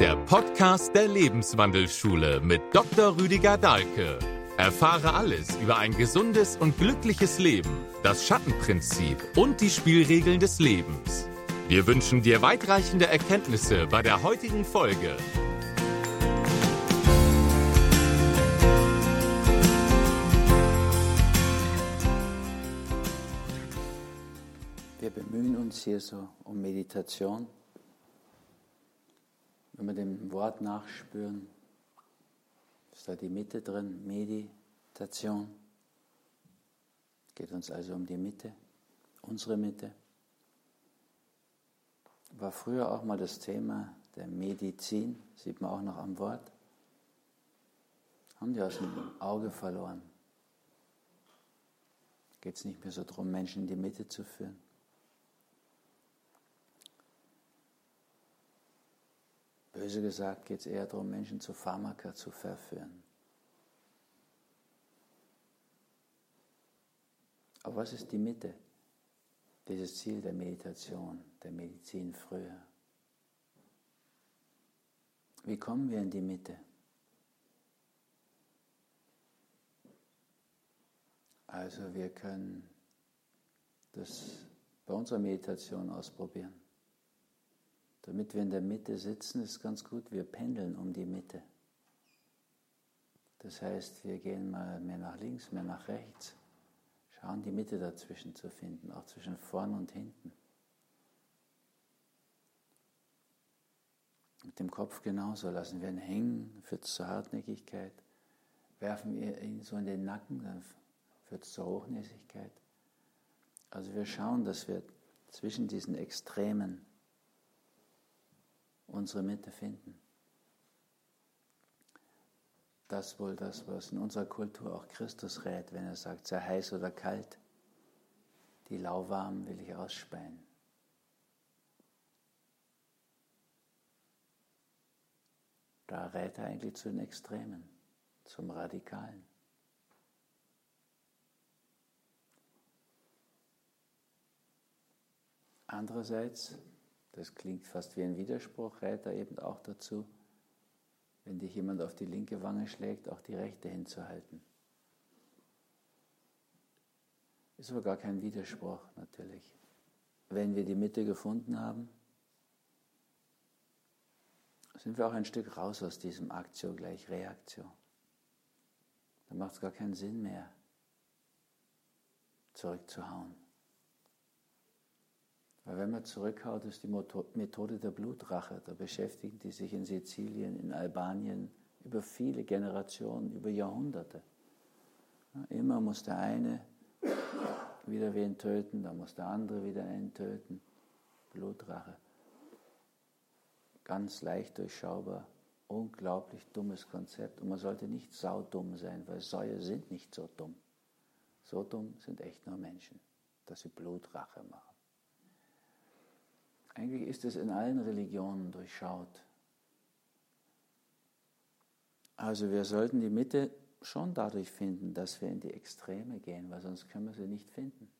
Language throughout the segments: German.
der Podcast der Lebenswandelschule mit Dr. Rüdiger Dahlke. Erfahre alles über ein gesundes und glückliches Leben, das Schattenprinzip und die Spielregeln des Lebens. Wir wünschen dir weitreichende Erkenntnisse bei der heutigen Folge. Wir bemühen uns hier so um Meditation wenn wir dem Wort nachspüren, ist da die Mitte drin, Meditation. Geht uns also um die Mitte, unsere Mitte. War früher auch mal das Thema der Medizin, sieht man auch noch am Wort. Haben die aus dem Auge verloren. Geht es nicht mehr so darum, Menschen in die Mitte zu führen. Böse gesagt geht es eher darum, Menschen zu Pharmaka zu verführen. Aber was ist die Mitte? Dieses Ziel der Meditation, der Medizin früher. Wie kommen wir in die Mitte? Also wir können das bei unserer Meditation ausprobieren. Damit wir in der Mitte sitzen, ist ganz gut, wir pendeln um die Mitte. Das heißt, wir gehen mal mehr nach links, mehr nach rechts, schauen die Mitte dazwischen zu finden, auch zwischen vorn und hinten. Mit dem Kopf genauso lassen wir ihn hängen, führt zur Hartnäckigkeit. Werfen wir ihn so in den Nacken, dann führt es zur Hochnäsigkeit. Also wir schauen, dass wir zwischen diesen Extremen unsere Mitte finden. Das wohl das, was in unserer Kultur auch Christus rät, wenn er sagt, sei heiß oder kalt, die lauwarmen will ich ausspeien. Da rät er eigentlich zu den Extremen, zum Radikalen. Andererseits das klingt fast wie ein Widerspruch, rät er eben auch dazu, wenn dich jemand auf die linke Wange schlägt, auch die rechte hinzuhalten. Ist aber gar kein Widerspruch natürlich. Wenn wir die Mitte gefunden haben, sind wir auch ein Stück raus aus diesem Aktio gleich Reaktio. Da macht es gar keinen Sinn mehr, zurückzuhauen. Weil wenn man zurückhaut, ist die Methode der Blutrache. Da beschäftigen die sich in Sizilien, in Albanien über viele Generationen, über Jahrhunderte. Immer muss der eine wieder wen töten, dann muss der andere wieder einen töten. Blutrache. Ganz leicht durchschaubar. Unglaublich dummes Konzept. Und man sollte nicht saudumm sein, weil Säue sind nicht so dumm. So dumm sind echt nur Menschen, dass sie Blutrache machen. Eigentlich ist es in allen Religionen durchschaut. Also wir sollten die Mitte schon dadurch finden, dass wir in die Extreme gehen, weil sonst können wir sie nicht finden.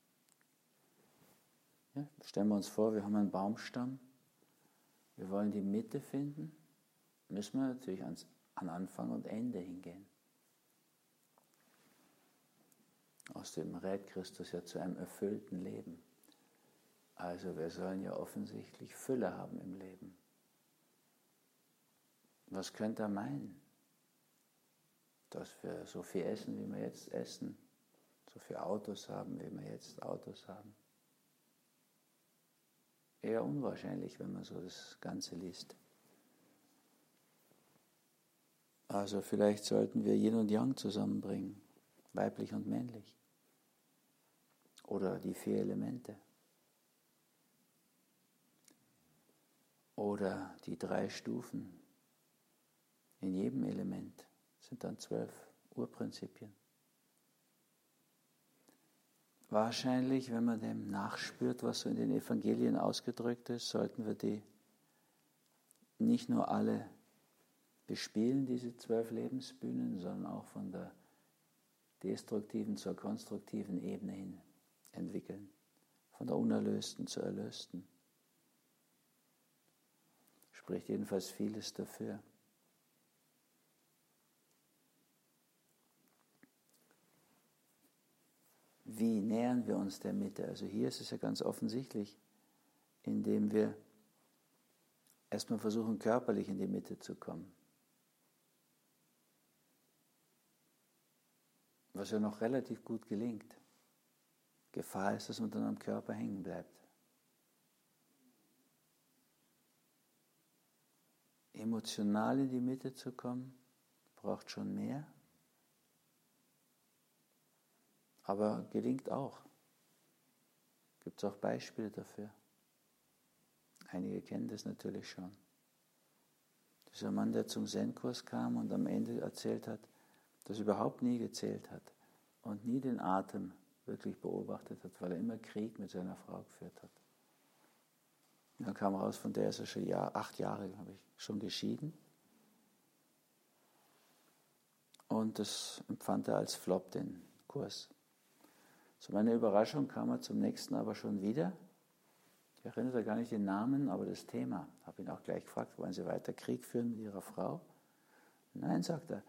Ja, stellen wir uns vor, wir haben einen Baumstamm, wir wollen die Mitte finden, müssen wir natürlich ans, an Anfang und Ende hingehen. Aus dem rät Christus ja zu einem erfüllten Leben. Also wir sollen ja offensichtlich Fülle haben im Leben. Was könnte er meinen? Dass wir so viel essen, wie wir jetzt essen, so viele Autos haben, wie wir jetzt Autos haben. Eher unwahrscheinlich, wenn man so das Ganze liest. Also vielleicht sollten wir Yin und Yang zusammenbringen, weiblich und männlich. Oder die vier Elemente. Oder die drei Stufen in jedem Element sind dann zwölf Urprinzipien. Wahrscheinlich, wenn man dem nachspürt, was so in den Evangelien ausgedrückt ist, sollten wir die nicht nur alle bespielen, diese zwölf Lebensbühnen, sondern auch von der destruktiven zur konstruktiven Ebene hin entwickeln, von der unerlösten zur erlösten. Spricht jedenfalls vieles dafür. Wie nähern wir uns der Mitte? Also hier ist es ja ganz offensichtlich, indem wir erstmal versuchen, körperlich in die Mitte zu kommen. Was ja noch relativ gut gelingt. Gefahr ist, dass man dann am Körper hängen bleibt. Emotional in die Mitte zu kommen, braucht schon mehr, aber gelingt auch. Gibt es auch Beispiele dafür. Einige kennen das natürlich schon. Dieser Mann, der zum Zen-Kurs kam und am Ende erzählt hat, dass er überhaupt nie gezählt hat und nie den Atem wirklich beobachtet hat, weil er immer Krieg mit seiner Frau geführt hat. Und dann kam raus, von der ist er schon Jahr, acht Jahre, habe ich, schon geschieden. Und das empfand er als Flop, den Kurs. Zu meiner Überraschung kam er zum nächsten aber schon wieder ich erinnere gar nicht den Namen, aber das Thema. Ich Habe ihn auch gleich gefragt, wollen Sie weiter Krieg führen mit Ihrer Frau? Nein, sagt er.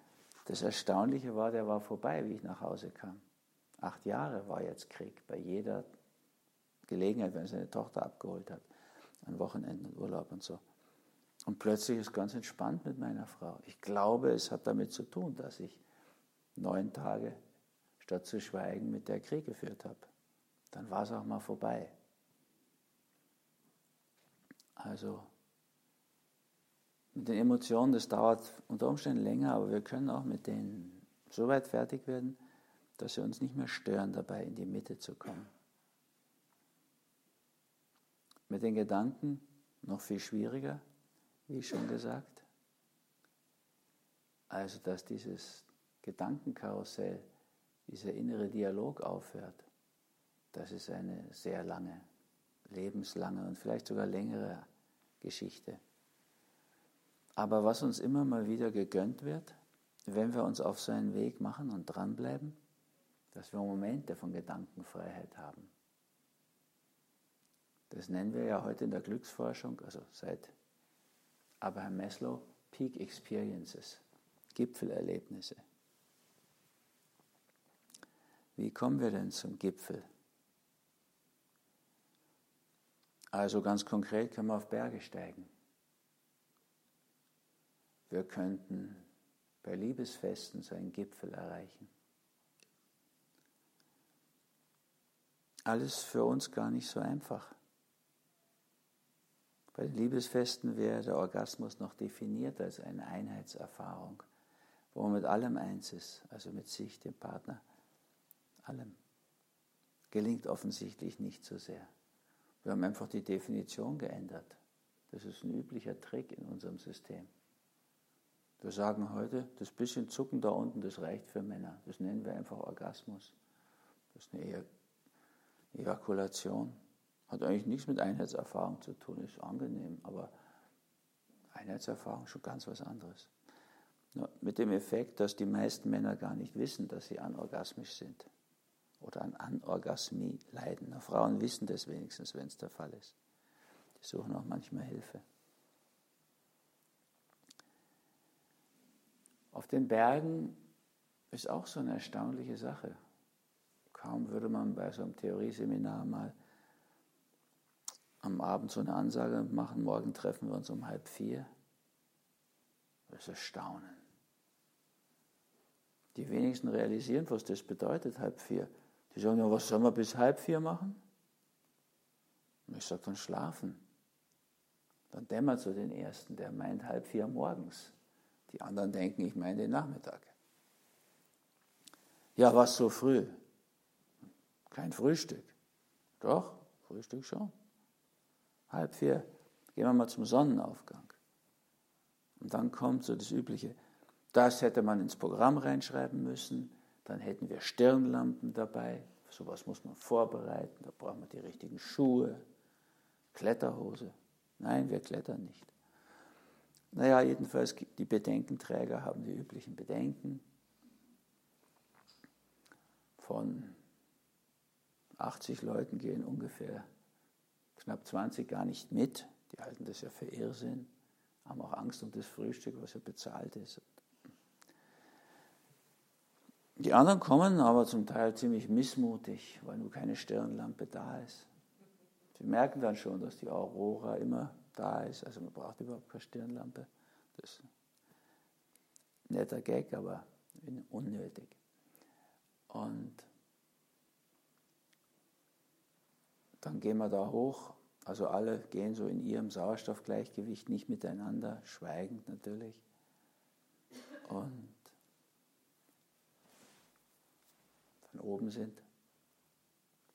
Das Erstaunliche war, der war vorbei, wie ich nach Hause kam. Acht Jahre war jetzt Krieg, bei jeder Gelegenheit, wenn er seine Tochter abgeholt hat, an Wochenenden und Urlaub und so. Und plötzlich ist ganz entspannt mit meiner Frau. Ich glaube, es hat damit zu tun, dass ich neun Tage statt zu schweigen mit der Krieg geführt habe. Dann war es auch mal vorbei. Also mit den Emotionen, das dauert unter Umständen länger, aber wir können auch mit denen so weit fertig werden, dass sie uns nicht mehr stören dabei, in die Mitte zu kommen. Mit den Gedanken noch viel schwieriger, wie schon gesagt. Also, dass dieses Gedankenkarussell, dieser innere Dialog aufhört, das ist eine sehr lange, lebenslange und vielleicht sogar längere Geschichte. Aber was uns immer mal wieder gegönnt wird, wenn wir uns auf so einen Weg machen und dranbleiben, dass wir Momente von Gedankenfreiheit haben. Das nennen wir ja heute in der Glücksforschung, also seit Abraham Maslow, Peak Experiences, Gipfelerlebnisse. Wie kommen wir denn zum Gipfel? Also ganz konkret können wir auf Berge steigen. Wir könnten bei Liebesfesten so einen Gipfel erreichen. Alles für uns gar nicht so einfach. Bei den Liebesfesten wäre der Orgasmus noch definiert als eine Einheitserfahrung, wo man mit allem eins ist, also mit sich, dem Partner, allem. Gelingt offensichtlich nicht so sehr. Wir haben einfach die Definition geändert. Das ist ein üblicher Trick in unserem System. Wir sagen heute, das bisschen Zucken da unten, das reicht für Männer. Das nennen wir einfach Orgasmus. Das ist eine Ejakulation. Hat eigentlich nichts mit Einheitserfahrung zu tun, ist angenehm, aber Einheitserfahrung ist schon ganz was anderes. Nur mit dem Effekt, dass die meisten Männer gar nicht wissen, dass sie anorgasmisch sind oder an Anorgasmie leiden. Frauen wissen das wenigstens, wenn es der Fall ist. Die suchen auch manchmal Hilfe. Auf den Bergen ist auch so eine erstaunliche Sache. Kaum würde man bei so einem Theorieseminar mal am Abend so eine Ansage machen, morgen treffen wir uns um halb vier. Das ist Erstaunen. Die wenigsten realisieren, was das bedeutet, halb vier. Die sagen, ja, was sollen wir bis halb vier machen? Und ich sage, dann schlafen. Dann dämmert so den Ersten, der meint halb vier morgens. Die anderen denken, ich meine den Nachmittag. Ja, was so früh? Kein Frühstück. Doch, Frühstück schon. Halb vier, gehen wir mal zum Sonnenaufgang. Und dann kommt so das Übliche. Das hätte man ins Programm reinschreiben müssen dann hätten wir Stirnlampen dabei. Sowas muss man vorbereiten. Da brauchen wir die richtigen Schuhe, Kletterhose. Nein, wir klettern nicht. Naja, jedenfalls, die Bedenkenträger haben die üblichen Bedenken. Von 80 Leuten gehen ungefähr knapp 20 gar nicht mit. Die halten das ja für Irrsinn. haben auch Angst um das Frühstück, was ja bezahlt ist. Die anderen kommen aber zum Teil ziemlich missmutig, weil nur keine Stirnlampe da ist. Sie merken dann schon, dass die Aurora immer da ist, also man braucht überhaupt keine Stirnlampe. Das ist ein netter Gag, aber unnötig. Und dann gehen wir da hoch. Also alle gehen so in ihrem Sauerstoffgleichgewicht, nicht miteinander, schweigend natürlich. Und dann oben sind.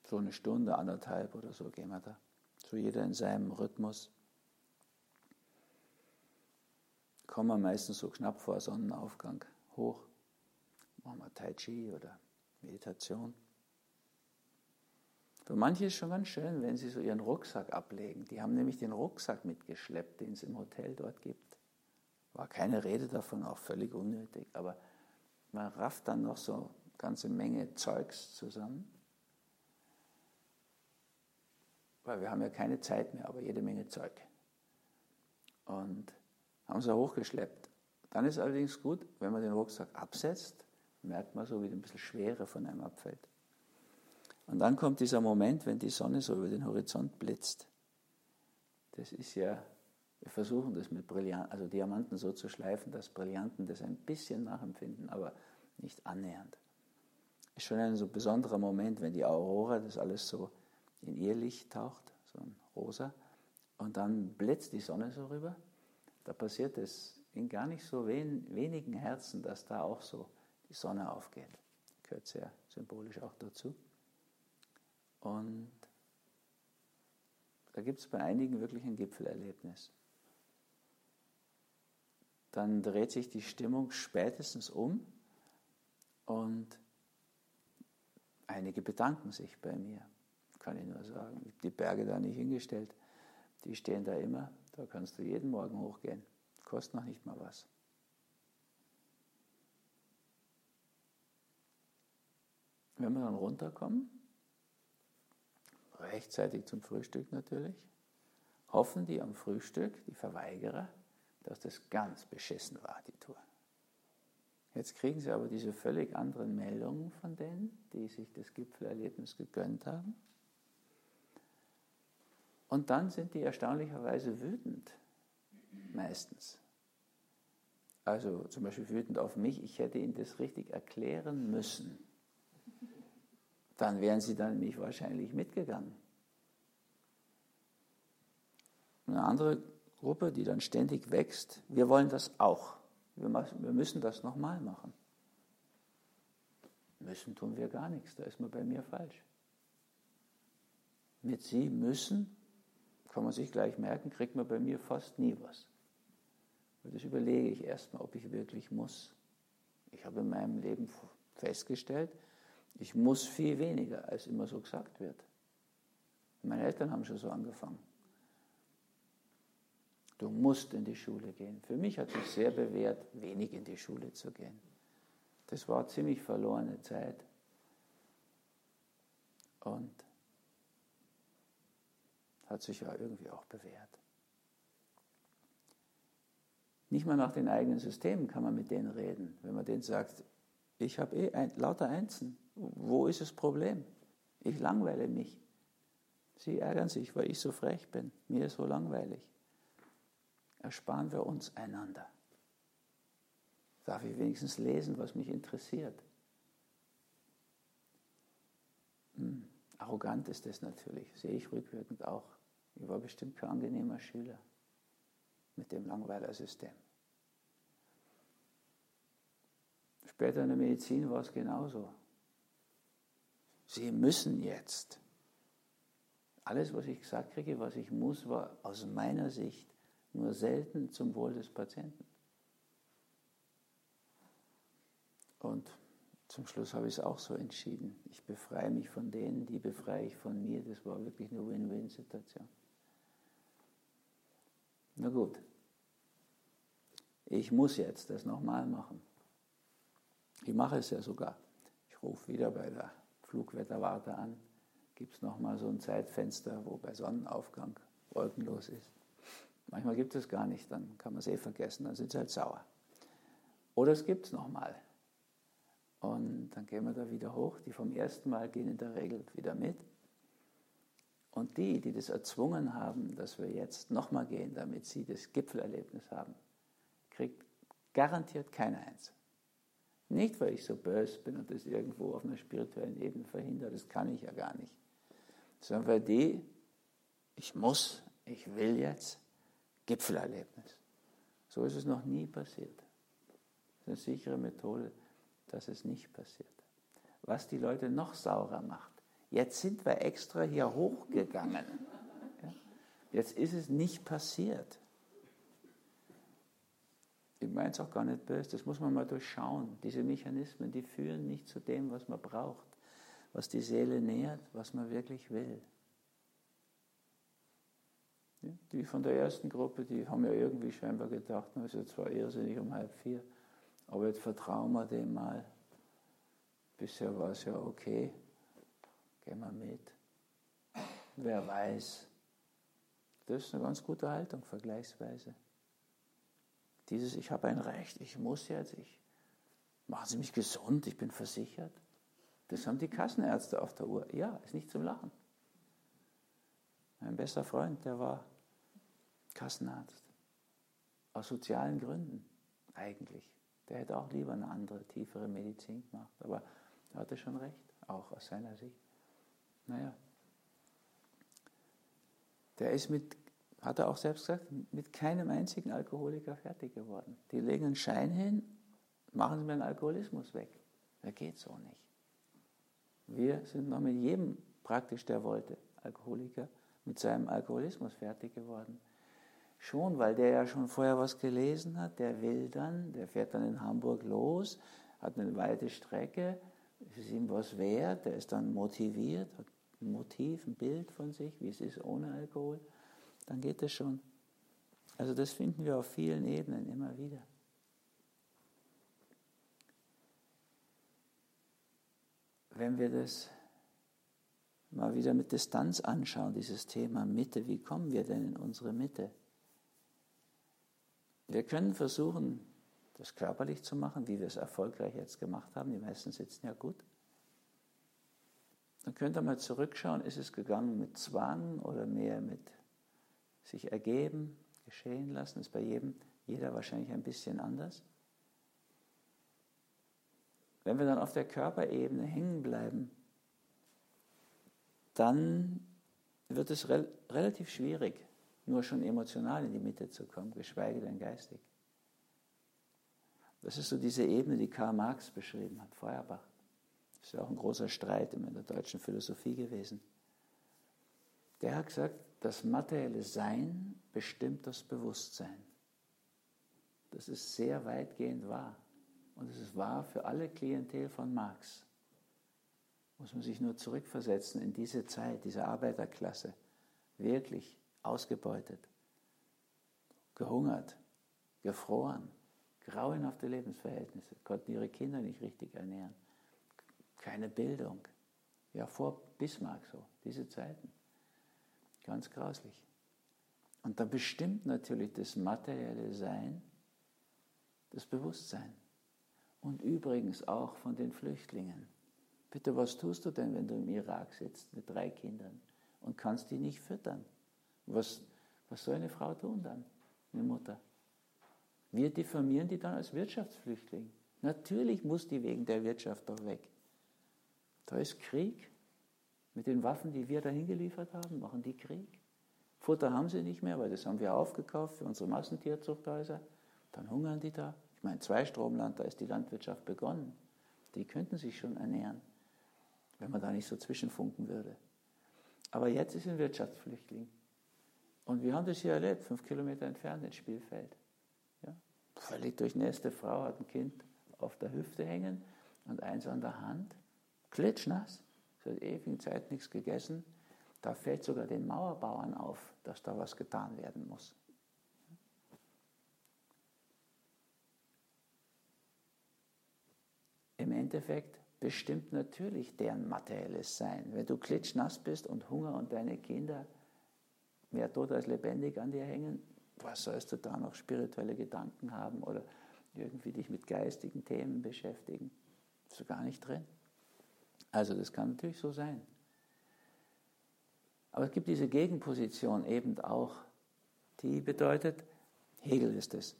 So eine Stunde, anderthalb oder so gehen wir da. So jeder in seinem Rhythmus. Kommen wir meistens so knapp vor Sonnenaufgang hoch. Machen wir Tai Chi oder Meditation. Für manche ist es schon ganz schön, wenn sie so ihren Rucksack ablegen. Die haben nämlich den Rucksack mitgeschleppt, den es im Hotel dort gibt. War keine Rede davon, auch völlig unnötig. Aber man rafft dann noch so eine ganze Menge Zeugs zusammen. Weil wir haben ja keine Zeit mehr, aber jede Menge Zeug. Und haben sie hochgeschleppt. Dann ist allerdings gut, wenn man den Rucksack absetzt, merkt man so, wie ein bisschen Schwere von einem abfällt. Und dann kommt dieser Moment, wenn die Sonne so über den Horizont blitzt. Das ist ja, wir versuchen das mit Brillanten, also Diamanten so zu schleifen, dass Brillanten das ein bisschen nachempfinden, aber nicht annähernd. Ist schon ein so besonderer Moment, wenn die Aurora das alles so in ihr Licht taucht, so ein rosa, und dann blitzt die Sonne so rüber. Da passiert es in gar nicht so wen, wenigen Herzen, dass da auch so die Sonne aufgeht. Gehört sehr symbolisch auch dazu. Und da gibt es bei einigen wirklich ein Gipfelerlebnis. Dann dreht sich die Stimmung spätestens um und einige bedanken sich bei mir, kann ich nur sagen. Ich habe die Berge da nicht hingestellt, die stehen da immer, da kannst du jeden Morgen hochgehen, kostet noch nicht mal was. Wenn wir dann runterkommen, rechtzeitig zum Frühstück natürlich, hoffen die am Frühstück, die Verweigerer, dass das ganz beschissen war, die Tour. Jetzt kriegen sie aber diese völlig anderen Meldungen von denen, die sich das Gipfelerlebnis gegönnt haben. Und dann sind die erstaunlicherweise wütend, meistens. Also zum Beispiel wütend auf mich, ich hätte ihnen das richtig erklären müssen dann wären sie dann nämlich wahrscheinlich mitgegangen. Eine andere Gruppe, die dann ständig wächst, wir wollen das auch. Wir müssen das nochmal machen. Müssen tun wir gar nichts, da ist man bei mir falsch. Mit Sie müssen, kann man sich gleich merken, kriegt man bei mir fast nie was. Das überlege ich erstmal, ob ich wirklich muss. Ich habe in meinem Leben festgestellt, ich muss viel weniger, als immer so gesagt wird. Meine Eltern haben schon so angefangen. Du musst in die Schule gehen. Für mich hat sich sehr bewährt, wenig in die Schule zu gehen. Das war ziemlich verlorene Zeit. Und hat sich ja irgendwie auch bewährt. Nicht mal nach den eigenen Systemen kann man mit denen reden. Wenn man denen sagt, ich habe eh ein, lauter Einsen, wo ist das Problem? Ich langweile mich. Sie ärgern sich, weil ich so frech bin. Mir ist so langweilig. Ersparen wir uns einander. Darf ich wenigstens lesen, was mich interessiert? Hm, arrogant ist das natürlich, sehe ich rückwirkend auch. Ich war bestimmt kein angenehmer Schüler mit dem Langweilersystem. Später in der Medizin war es genauso. Sie müssen jetzt. Alles, was ich gesagt kriege, was ich muss, war aus meiner Sicht nur selten zum Wohl des Patienten. Und zum Schluss habe ich es auch so entschieden. Ich befreie mich von denen, die befreie ich von mir. Das war wirklich eine Win-Win-Situation. Na gut, ich muss jetzt das nochmal machen. Ich mache es ja sogar. Ich rufe wieder bei der Flugwetterwarte an, gibt es nochmal so ein Zeitfenster, wo bei Sonnenaufgang wolkenlos ist. Manchmal gibt es gar nicht, dann kann man es eh vergessen, dann sind sie halt sauer. Oder es gibt es nochmal. Und dann gehen wir da wieder hoch. Die vom ersten Mal gehen in der Regel wieder mit. Und die, die das erzwungen haben, dass wir jetzt nochmal gehen, damit sie das Gipfelerlebnis haben, kriegt garantiert keiner eins. Nicht, weil ich so böse bin und das irgendwo auf einer spirituellen Ebene verhindere, das kann ich ja gar nicht. Sondern weil die, ich muss, ich will jetzt, Gipfelerlebnis. So ist es noch nie passiert. Das ist eine sichere Methode, dass es nicht passiert. Was die Leute noch saurer macht. Jetzt sind wir extra hier hochgegangen. Jetzt ist es nicht passiert. Ich meine es auch gar nicht böse, das muss man mal durchschauen. Diese Mechanismen, die führen nicht zu dem, was man braucht, was die Seele nährt, was man wirklich will. Die von der ersten Gruppe, die haben ja irgendwie scheinbar gedacht, na, ist ja zwar irrsinnig um halb vier, aber jetzt vertrauen wir dem mal. Bisher war es ja okay, gehen wir mit. Wer weiß. Das ist eine ganz gute Haltung, vergleichsweise. Dieses, ich habe ein Recht, ich muss jetzt, ich, machen Sie mich gesund, ich bin versichert. Das haben die Kassenärzte auf der Uhr. Ja, ist nicht zum Lachen. Mein bester Freund, der war Kassenarzt. Aus sozialen Gründen eigentlich. Der hätte auch lieber eine andere, tiefere Medizin gemacht. Aber er hatte schon recht, auch aus seiner Sicht. Naja. Der ist mit hat er auch selbst gesagt, mit keinem einzigen Alkoholiker fertig geworden. Die legen einen Schein hin, machen sie mir einen Alkoholismus weg. Der geht so nicht. Wir sind noch mit jedem praktisch, der wollte, Alkoholiker, mit seinem Alkoholismus fertig geworden. Schon, weil der ja schon vorher was gelesen hat, der will dann, der fährt dann in Hamburg los, hat eine weite Strecke, ist ihm was wert, der ist dann motiviert, hat ein Motiv, ein Bild von sich, wie es ist ohne Alkohol dann geht es schon. Also das finden wir auf vielen Ebenen immer wieder. Wenn wir das mal wieder mit Distanz anschauen, dieses Thema Mitte, wie kommen wir denn in unsere Mitte? Wir können versuchen, das körperlich zu machen, wie wir es erfolgreich jetzt gemacht haben. Die meisten sitzen ja gut. Dann könnt ihr mal zurückschauen, ist es gegangen mit Zwang oder mehr mit sich ergeben, geschehen lassen, ist bei jedem, jeder wahrscheinlich ein bisschen anders. Wenn wir dann auf der Körperebene hängen bleiben, dann wird es re relativ schwierig, nur schon emotional in die Mitte zu kommen, geschweige denn geistig. Das ist so diese Ebene, die Karl Marx beschrieben hat, Feuerbach. Das ist ja auch ein großer Streit in der deutschen Philosophie gewesen. Der hat gesagt, das materielle Sein bestimmt das Bewusstsein. Das ist sehr weitgehend wahr. Und es ist wahr für alle Klientel von Marx. Muss man sich nur zurückversetzen in diese Zeit, diese Arbeiterklasse. Wirklich ausgebeutet, gehungert, gefroren, grauenhafte Lebensverhältnisse, konnten ihre Kinder nicht richtig ernähren, keine Bildung. Ja, vor Bismarck so, diese Zeiten. Ganz grauslich. Und da bestimmt natürlich das materielle Sein das Bewusstsein. Und übrigens auch von den Flüchtlingen. Bitte, was tust du denn, wenn du im Irak sitzt mit drei Kindern und kannst die nicht füttern? Was, was soll eine Frau tun dann, eine Mutter? Wir diffamieren die dann als Wirtschaftsflüchtling. Natürlich muss die wegen der Wirtschaft doch weg. Da ist Krieg. Mit den Waffen, die wir dahin geliefert haben, machen die Krieg. Futter haben sie nicht mehr, weil das haben wir aufgekauft für unsere Massentierzuchthäuser. Dann hungern die da. Ich meine, Zweistromland, da ist die Landwirtschaft begonnen. Die könnten sich schon ernähren, wenn man da nicht so zwischenfunken würde. Aber jetzt ist ein Wirtschaftsflüchtling. Und wir haben das hier erlebt, fünf Kilometer entfernt ins Spielfeld. Ja? Völlig durchnässte Frau hat ein Kind auf der Hüfte hängen und eins an der Hand, klitschnass seit ewigen Zeit nichts gegessen. Da fällt sogar den Mauerbauern auf, dass da was getan werden muss. Im Endeffekt bestimmt natürlich deren materielles Sein. Wenn du klitschnass bist und Hunger und deine Kinder mehr tot als lebendig an dir hängen, was sollst du da noch spirituelle Gedanken haben oder irgendwie dich mit geistigen Themen beschäftigen? Ist so gar nicht drin. Also das kann natürlich so sein. Aber es gibt diese Gegenposition eben auch, die bedeutet, Hegel ist es,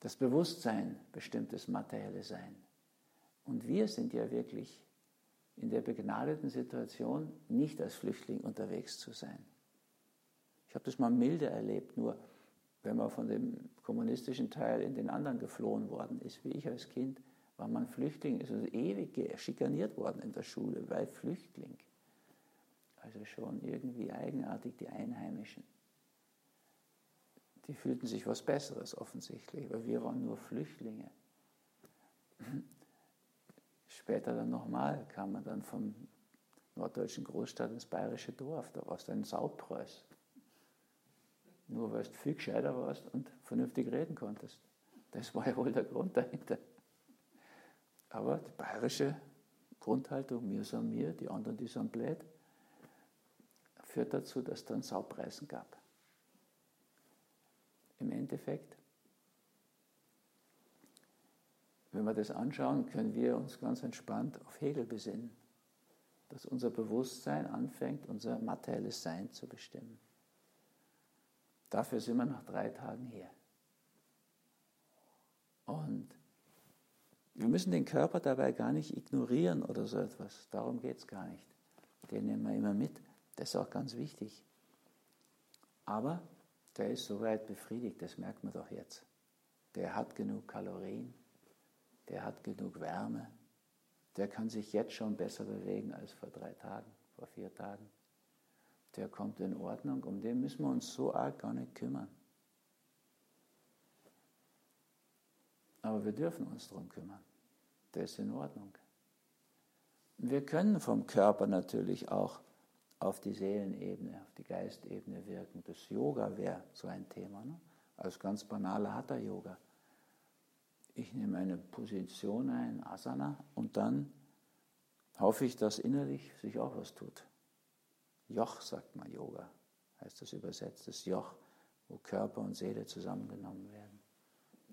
das Bewusstsein bestimmt das materielle Sein. Und wir sind ja wirklich in der begnadeten Situation, nicht als Flüchtling unterwegs zu sein. Ich habe das mal milde erlebt, nur wenn man von dem kommunistischen Teil in den anderen geflohen worden ist, wie ich als Kind, war man Flüchtling, ist also ewig schikaniert worden in der Schule, weil Flüchtling. Also schon irgendwie eigenartig die Einheimischen. Die fühlten sich was Besseres offensichtlich, weil wir waren nur Flüchtlinge. Später dann nochmal kam man dann vom norddeutschen Großstadt ins bayerische Dorf, da warst du ein Saupreuß. Nur weil du viel gescheiter warst und vernünftig reden konntest. Das war ja wohl der Grund dahinter. Aber die bayerische Grundhaltung, mir sind mir, die anderen, die sind blöd, führt dazu, dass es dann Saupreisen gab. Im Endeffekt, wenn wir das anschauen, können wir uns ganz entspannt auf Hegel besinnen, dass unser Bewusstsein anfängt, unser materielles Sein zu bestimmen. Dafür sind wir nach drei Tagen hier. Und wir müssen den Körper dabei gar nicht ignorieren oder so etwas. Darum geht es gar nicht. Den nehmen wir immer mit. Das ist auch ganz wichtig. Aber der ist soweit befriedigt, das merkt man doch jetzt. Der hat genug Kalorien, der hat genug Wärme, der kann sich jetzt schon besser bewegen als vor drei Tagen, vor vier Tagen. Der kommt in Ordnung, um den müssen wir uns so arg gar nicht kümmern. Aber wir dürfen uns darum kümmern. Das ist in Ordnung. Wir können vom Körper natürlich auch auf die Seelenebene, auf die Geistebene wirken. Das Yoga wäre so ein Thema. Ne? Als ganz banaler Hatha-Yoga. Ich nehme eine Position ein, Asana, und dann hoffe ich, dass innerlich sich auch was tut. Joch sagt man Yoga, heißt das übersetzt, das Joch, wo Körper und Seele zusammengenommen werden.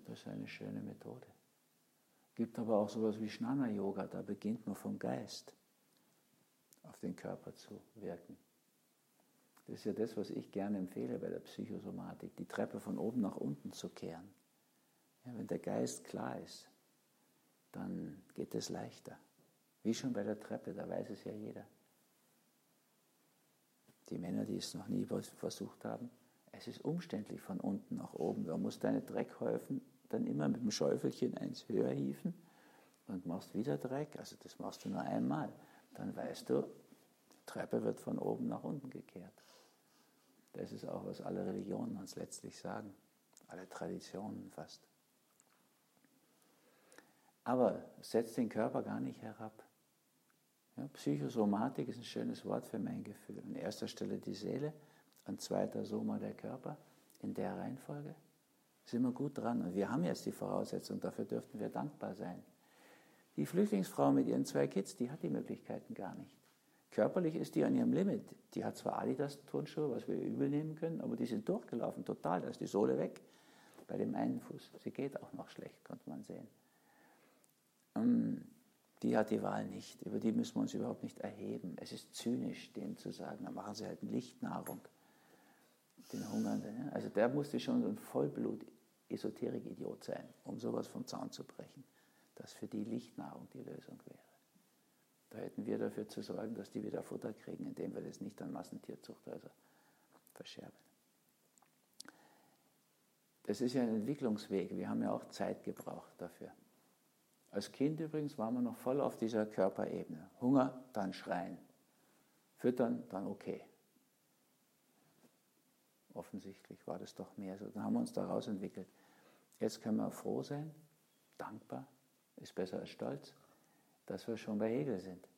Das ist eine schöne Methode. Gibt aber auch sowas wie Shnana Yoga, da beginnt man vom Geist auf den Körper zu wirken. Das ist ja das, was ich gerne empfehle bei der Psychosomatik, die Treppe von oben nach unten zu kehren. Ja, wenn der Geist klar ist, dann geht es leichter. Wie schon bei der Treppe, da weiß es ja jeder. Die Männer, die es noch nie versucht haben, es ist umständlich von unten nach oben. Du musst deine Dreckhäufen dann immer mit dem Schäufelchen eins höher hieven und machst wieder Dreck. Also das machst du nur einmal. Dann weißt du, die Treppe wird von oben nach unten gekehrt. Das ist auch, was alle Religionen uns letztlich sagen. Alle Traditionen fast. Aber setzt den Körper gar nicht herab. Ja, Psychosomatik ist ein schönes Wort für mein Gefühl. An erster Stelle die Seele, an zweiter Soma der Körper, in der Reihenfolge sind wir gut dran. Und wir haben jetzt die Voraussetzung, dafür dürften wir dankbar sein. Die Flüchtlingsfrau mit ihren zwei Kids, die hat die Möglichkeiten gar nicht. Körperlich ist die an ihrem Limit. Die hat zwar Adidas-Turnschuhe, was wir übel nehmen können, aber die sind durchgelaufen, total. Da ist die Sohle weg bei dem einen Fuß. Sie geht auch noch schlecht, konnte man sehen. Ähm, die hat die Wahl nicht. Über die müssen wir uns überhaupt nicht erheben. Es ist zynisch, denen zu sagen, dann machen sie halt Lichtnahrung, den Hungernden. Also der musste schon so ein Vollblut-Esoterik-Idiot sein, um sowas vom Zaun zu brechen, dass für die Lichtnahrung die Lösung wäre. Da hätten wir dafür zu sorgen, dass die wieder Futter kriegen, indem wir das nicht an Massentierzuchthäuser verscherben. Das ist ja ein Entwicklungsweg. Wir haben ja auch Zeit gebraucht dafür. Als Kind übrigens waren wir noch voll auf dieser Körperebene. Hunger, dann schreien. Füttern, dann okay. Offensichtlich war das doch mehr so. Dann haben wir uns daraus entwickelt. Jetzt können wir froh sein, dankbar, ist besser als stolz, dass wir schon bei Hegel sind.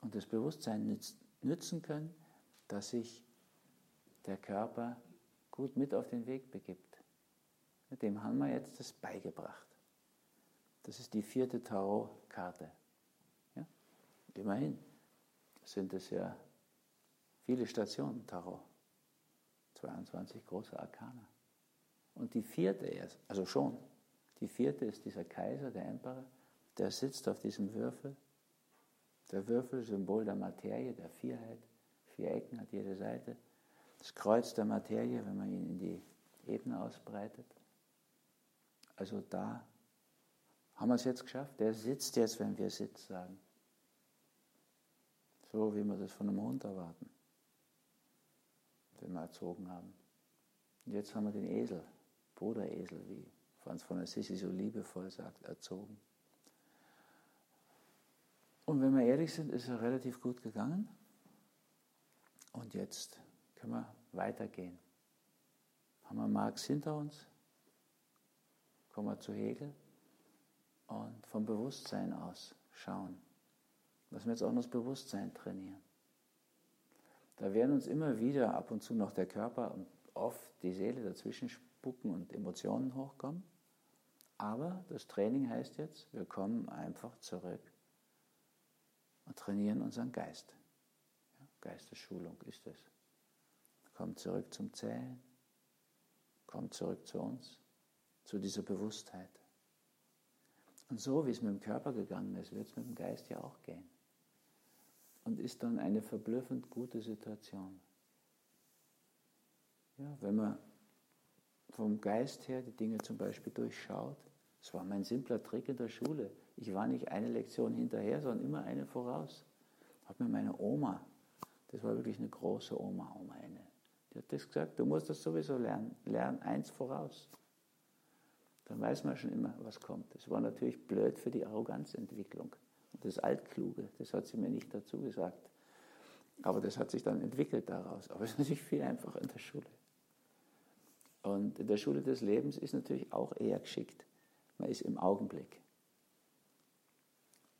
Und das Bewusstsein nützen können, dass sich der Körper gut mit auf den Weg begibt. Dem haben wir jetzt das beigebracht. Das ist die vierte Tarot-Karte. Ja? Immerhin sind es ja viele Stationen Tarot. 22 große Arkane. Und die vierte erst, also schon, die vierte ist dieser Kaiser, der Emperor, der sitzt auf diesem Würfel. Der Würfel, Symbol der Materie, der Vierheit. Vier Ecken hat jede Seite. Das Kreuz der Materie, wenn man ihn in die Ebene ausbreitet. Also da haben wir es jetzt geschafft. Der sitzt jetzt, wenn wir Sitz sagen. So wie wir das von einem Hund erwarten, den wir erzogen haben. Und jetzt haben wir den Esel, Bruderesel, wie Franz von Assisi so liebevoll sagt, erzogen. Und wenn wir ehrlich sind, ist er relativ gut gegangen. Und jetzt können wir weitergehen. Haben wir Marx hinter uns, kommen wir zu Hegel und vom Bewusstsein aus schauen. Müssen wir jetzt auch noch das Bewusstsein trainieren. Da werden uns immer wieder ab und zu noch der Körper und oft die Seele dazwischen spucken und Emotionen hochkommen. Aber das Training heißt jetzt, wir kommen einfach zurück und trainieren unseren Geist. Ja, Geistesschulung ist es. Kommt zurück zum Zählen, kommt zurück zu uns, zu dieser Bewusstheit. Und so wie es mit dem Körper gegangen ist, wird es mit dem Geist ja auch gehen. Und ist dann eine verblüffend gute Situation. Ja, wenn man vom Geist her die Dinge zum Beispiel durchschaut, das war mein simpler Trick in der Schule. Ich war nicht eine Lektion hinterher, sondern immer eine voraus. Hat mir meine Oma, das war wirklich eine große Oma, Oma eine, die hat das gesagt, du musst das sowieso lernen, lern eins voraus. Dann weiß man schon immer, was kommt. Das war natürlich blöd für die Arroganzentwicklung. Das Altkluge, das hat sie mir nicht dazu gesagt. Aber das hat sich dann entwickelt daraus. Aber es ist natürlich viel einfacher in der Schule. Und in der Schule des Lebens ist natürlich auch eher geschickt. Man ist im Augenblick.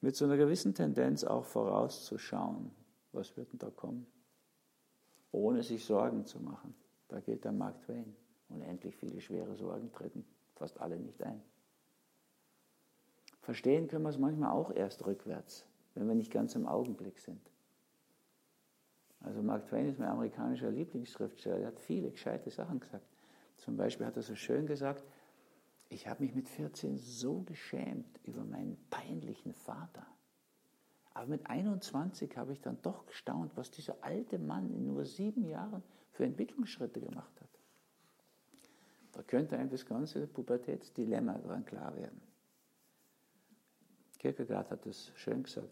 Mit so einer gewissen Tendenz auch vorauszuschauen, was wird denn da kommen, ohne sich Sorgen zu machen. Da geht der Mark Twain. Unendlich viele schwere Sorgen treten fast alle nicht ein. Verstehen können wir es manchmal auch erst rückwärts, wenn wir nicht ganz im Augenblick sind. Also Mark Twain ist mein amerikanischer Lieblingsschriftsteller, der hat viele gescheite Sachen gesagt. Zum Beispiel hat er so schön gesagt, ich habe mich mit 14 so geschämt über meinen peinlichen Vater. Aber mit 21 habe ich dann doch gestaunt, was dieser alte Mann in nur sieben Jahren für Entwicklungsschritte gemacht hat. Da könnte einem das ganze Pubertätsdilemma daran klar werden. Kierkegaard hat es schön gesagt.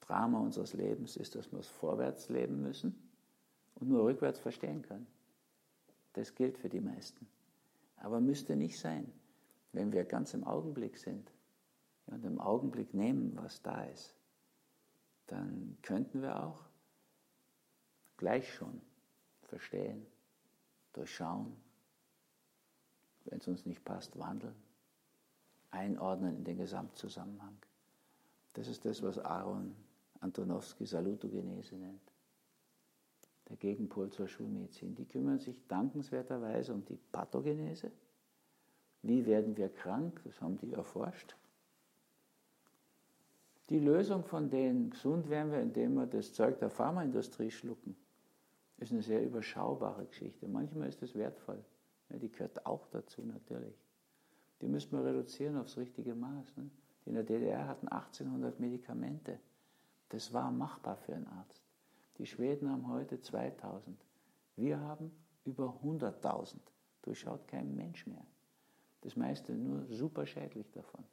Drama unseres Lebens ist, dass wir es vorwärts leben müssen und nur rückwärts verstehen können. Das gilt für die meisten. Aber müsste nicht sein, wenn wir ganz im Augenblick sind und im Augenblick nehmen, was da ist, dann könnten wir auch gleich schon verstehen, durchschauen, wenn es uns nicht passt, wandeln, einordnen in den Gesamtzusammenhang. Das ist das, was Aaron Antonowski Salutogenese nennt. Der Gegenpol zur Schulmedizin. Die kümmern sich dankenswerterweise um die Pathogenese. Wie werden wir krank? Das haben die erforscht. Die Lösung von denen, gesund werden wir, indem wir das Zeug der Pharmaindustrie schlucken, ist eine sehr überschaubare Geschichte. Manchmal ist es wertvoll. Ja, die gehört auch dazu natürlich. Die müssen wir reduzieren aufs richtige Maß. Ne? Die in der DDR hatten 1800 Medikamente. Das war machbar für einen Arzt. Die Schweden haben heute 2000. Wir haben über 100.000. Durchschaut kein Mensch mehr. Das meiste nur super schädlich davon.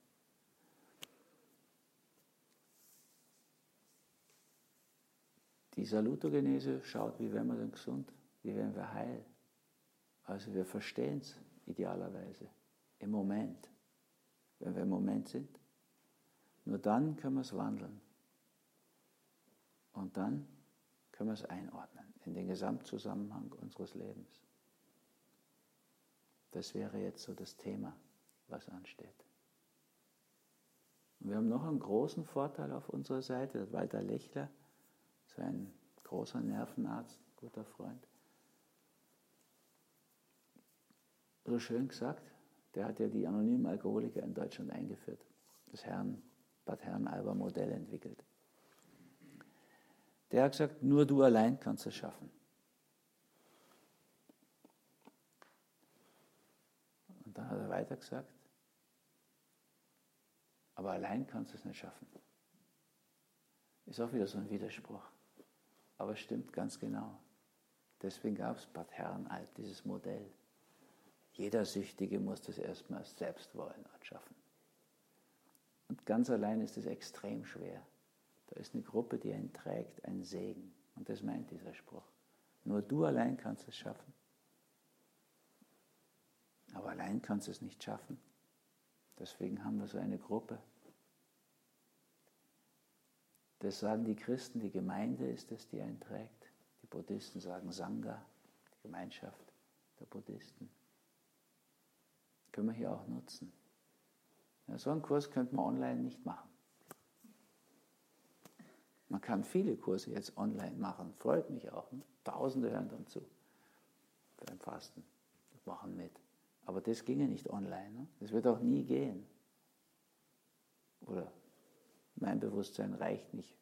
Die Salutogenese schaut, wie werden wir denn gesund, wie werden wir heil. Also wir verstehen es idealerweise im Moment, wenn wir im Moment sind. Nur dann können wir es wandeln. Und dann können wir es einordnen in den Gesamtzusammenhang unseres Lebens. Das wäre jetzt so das Thema, was ansteht. Und wir haben noch einen großen Vorteil auf unserer Seite. Walter Lechler, so ein großer Nervenarzt, guter Freund, so schön gesagt, der hat ja die anonymen Alkoholiker in Deutschland eingeführt, das Herrn, Bad Herrenalber-Modell entwickelt. Der hat gesagt, nur du allein kannst es schaffen. Freitag gesagt, aber allein kannst du es nicht schaffen. Ist auch wieder so ein Widerspruch. Aber stimmt ganz genau. Deswegen gab es Bad Herrenalb, dieses Modell. Jeder Süchtige muss das erstmal selbst wollen und schaffen. Und ganz allein ist es extrem schwer. Da ist eine Gruppe, die einen trägt, ein Segen. Und das meint dieser Spruch. Nur du allein kannst es schaffen. Aber allein kannst du es nicht schaffen. Deswegen haben wir so eine Gruppe. Das sagen die Christen, die Gemeinde ist es, die einen trägt. Die Buddhisten sagen Sangha, die Gemeinschaft der Buddhisten. Können wir hier auch nutzen. Ja, so einen Kurs könnte man online nicht machen. Man kann viele Kurse jetzt online machen, freut mich auch. Ne? Tausende hören dann zu beim Fasten, machen mit. Aber das ginge nicht online. Ne? Das wird auch nie gehen. Oder mein Bewusstsein reicht nicht,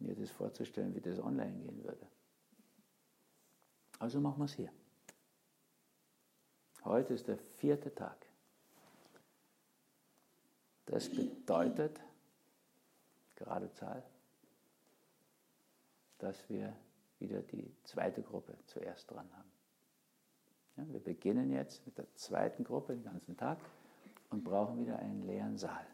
mir das vorzustellen, wie das online gehen würde. Also machen wir es hier. Heute ist der vierte Tag. Das bedeutet, gerade Zahl, dass wir wieder die zweite Gruppe zuerst dran haben. Ja, wir beginnen jetzt mit der zweiten Gruppe den ganzen Tag und brauchen wieder einen leeren Saal.